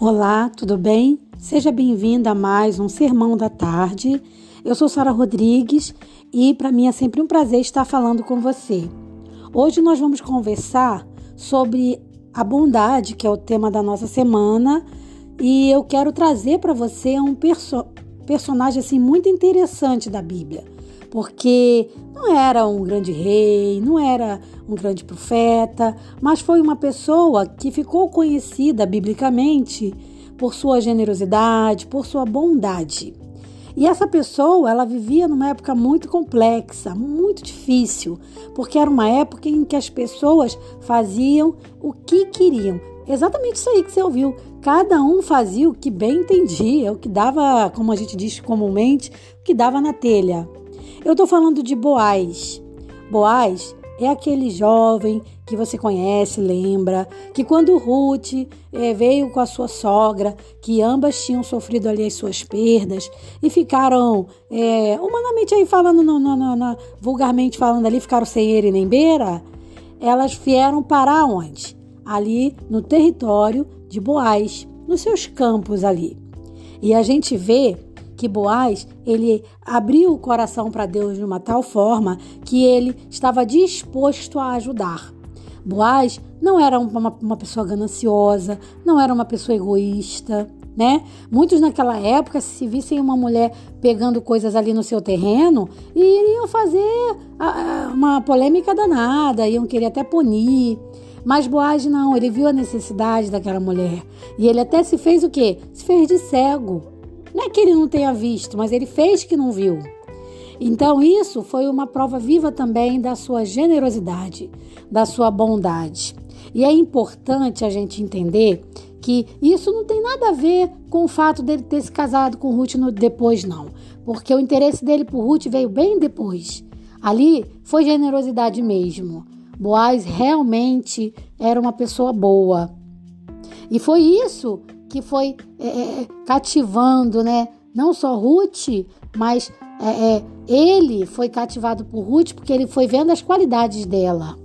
Olá, tudo bem? Seja bem-vinda a mais um Sermão da Tarde. Eu sou Sara Rodrigues e para mim é sempre um prazer estar falando com você. Hoje nós vamos conversar sobre a bondade, que é o tema da nossa semana, e eu quero trazer para você um perso personagem assim muito interessante da Bíblia porque não era um grande rei, não era um grande profeta, mas foi uma pessoa que ficou conhecida biblicamente por sua generosidade, por sua bondade. E essa pessoa, ela vivia numa época muito complexa, muito difícil, porque era uma época em que as pessoas faziam o que queriam. Exatamente isso aí que você ouviu. Cada um fazia o que bem entendia, o que dava, como a gente diz comumente, o que dava na telha. Eu estou falando de Boaz. Boaz é aquele jovem que você conhece, lembra, que quando Ruth é, veio com a sua sogra, que ambas tinham sofrido ali as suas perdas e ficaram, é, humanamente aí falando, no, no, no, vulgarmente falando ali, ficaram sem ele nem beira, elas vieram parar onde? Ali no território de Boaz, nos seus campos ali. E a gente vê que Boaz ele abriu o coração para Deus de uma tal forma que ele estava disposto a ajudar. Boaz não era uma, uma pessoa gananciosa, não era uma pessoa egoísta, né? Muitos naquela época, se vissem uma mulher pegando coisas ali no seu terreno, iriam fazer uma polêmica danada, iam querer até punir. Mas Boaz não, ele viu a necessidade daquela mulher. E ele até se fez o quê? Se fez de cego. Não é que ele não tenha visto, mas ele fez que não viu. Então, isso foi uma prova viva também da sua generosidade, da sua bondade. E é importante a gente entender que isso não tem nada a ver com o fato dele ter se casado com Ruth no, depois, não. Porque o interesse dele por Ruth veio bem depois. Ali foi generosidade mesmo. Boaz realmente era uma pessoa boa. E foi isso que foi é, é, cativando, né? Não só Ruth, mas é, é, ele foi cativado por Ruth porque ele foi vendo as qualidades dela.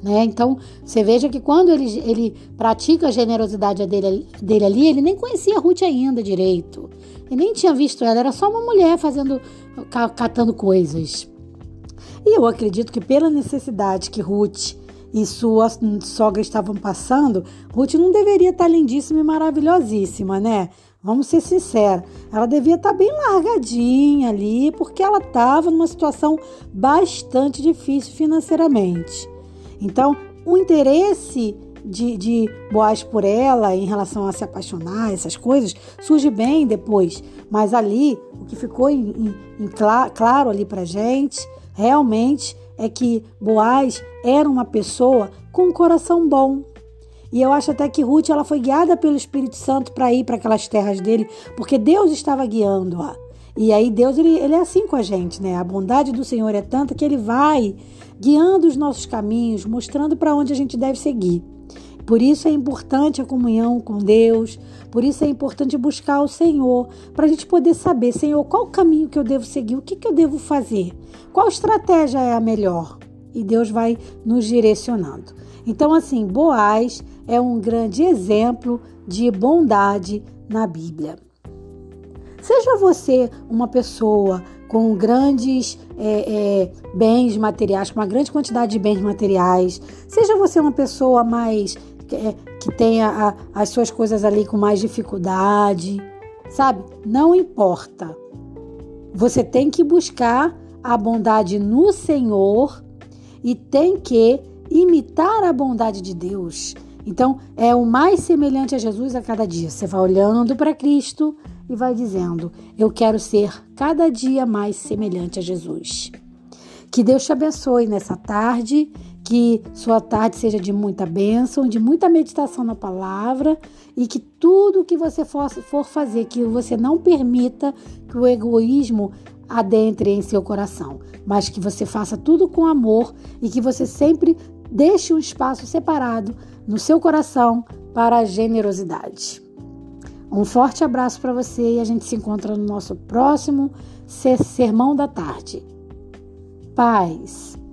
Né? Então, você veja que quando ele, ele pratica a generosidade dele, dele ali, ele nem conhecia Ruth ainda direito. Ele nem tinha visto ela, era só uma mulher fazendo, catando coisas. E eu acredito que pela necessidade que Ruth e sua sogra estavam passando, Ruth não deveria estar lindíssima e maravilhosíssima, né? Vamos ser sinceros. Ela devia estar bem largadinha ali, porque ela estava numa situação bastante difícil financeiramente. Então, o interesse de, de Boaz por ela em relação a se apaixonar, essas coisas, surge bem depois. Mas ali, o que ficou em, em, em claro ali pra gente, realmente é que Boaz era uma pessoa com um coração bom. E eu acho até que Ruth ela foi guiada pelo Espírito Santo para ir para aquelas terras dele, porque Deus estava guiando-a. E aí Deus ele, ele é assim com a gente, né? A bondade do Senhor é tanta que ele vai guiando os nossos caminhos, mostrando para onde a gente deve seguir. Por isso é importante a comunhão com Deus, por isso é importante buscar o Senhor, para a gente poder saber, Senhor, qual o caminho que eu devo seguir, o que, que eu devo fazer, qual estratégia é a melhor. E Deus vai nos direcionando. Então, assim, Boaz é um grande exemplo de bondade na Bíblia. Seja você uma pessoa com grandes é, é, bens materiais, com uma grande quantidade de bens materiais, seja você uma pessoa mais que, que tenha as suas coisas ali com mais dificuldade, sabe? Não importa. Você tem que buscar a bondade no Senhor e tem que imitar a bondade de Deus. Então, é o mais semelhante a Jesus a cada dia. Você vai olhando para Cristo e vai dizendo: Eu quero ser cada dia mais semelhante a Jesus. Que Deus te abençoe nessa tarde que sua tarde seja de muita bênção, de muita meditação na palavra e que tudo que você for, for fazer, que você não permita que o egoísmo adentre em seu coração, mas que você faça tudo com amor e que você sempre deixe um espaço separado no seu coração para a generosidade. Um forte abraço para você e a gente se encontra no nosso próximo Sermão da Tarde. Paz.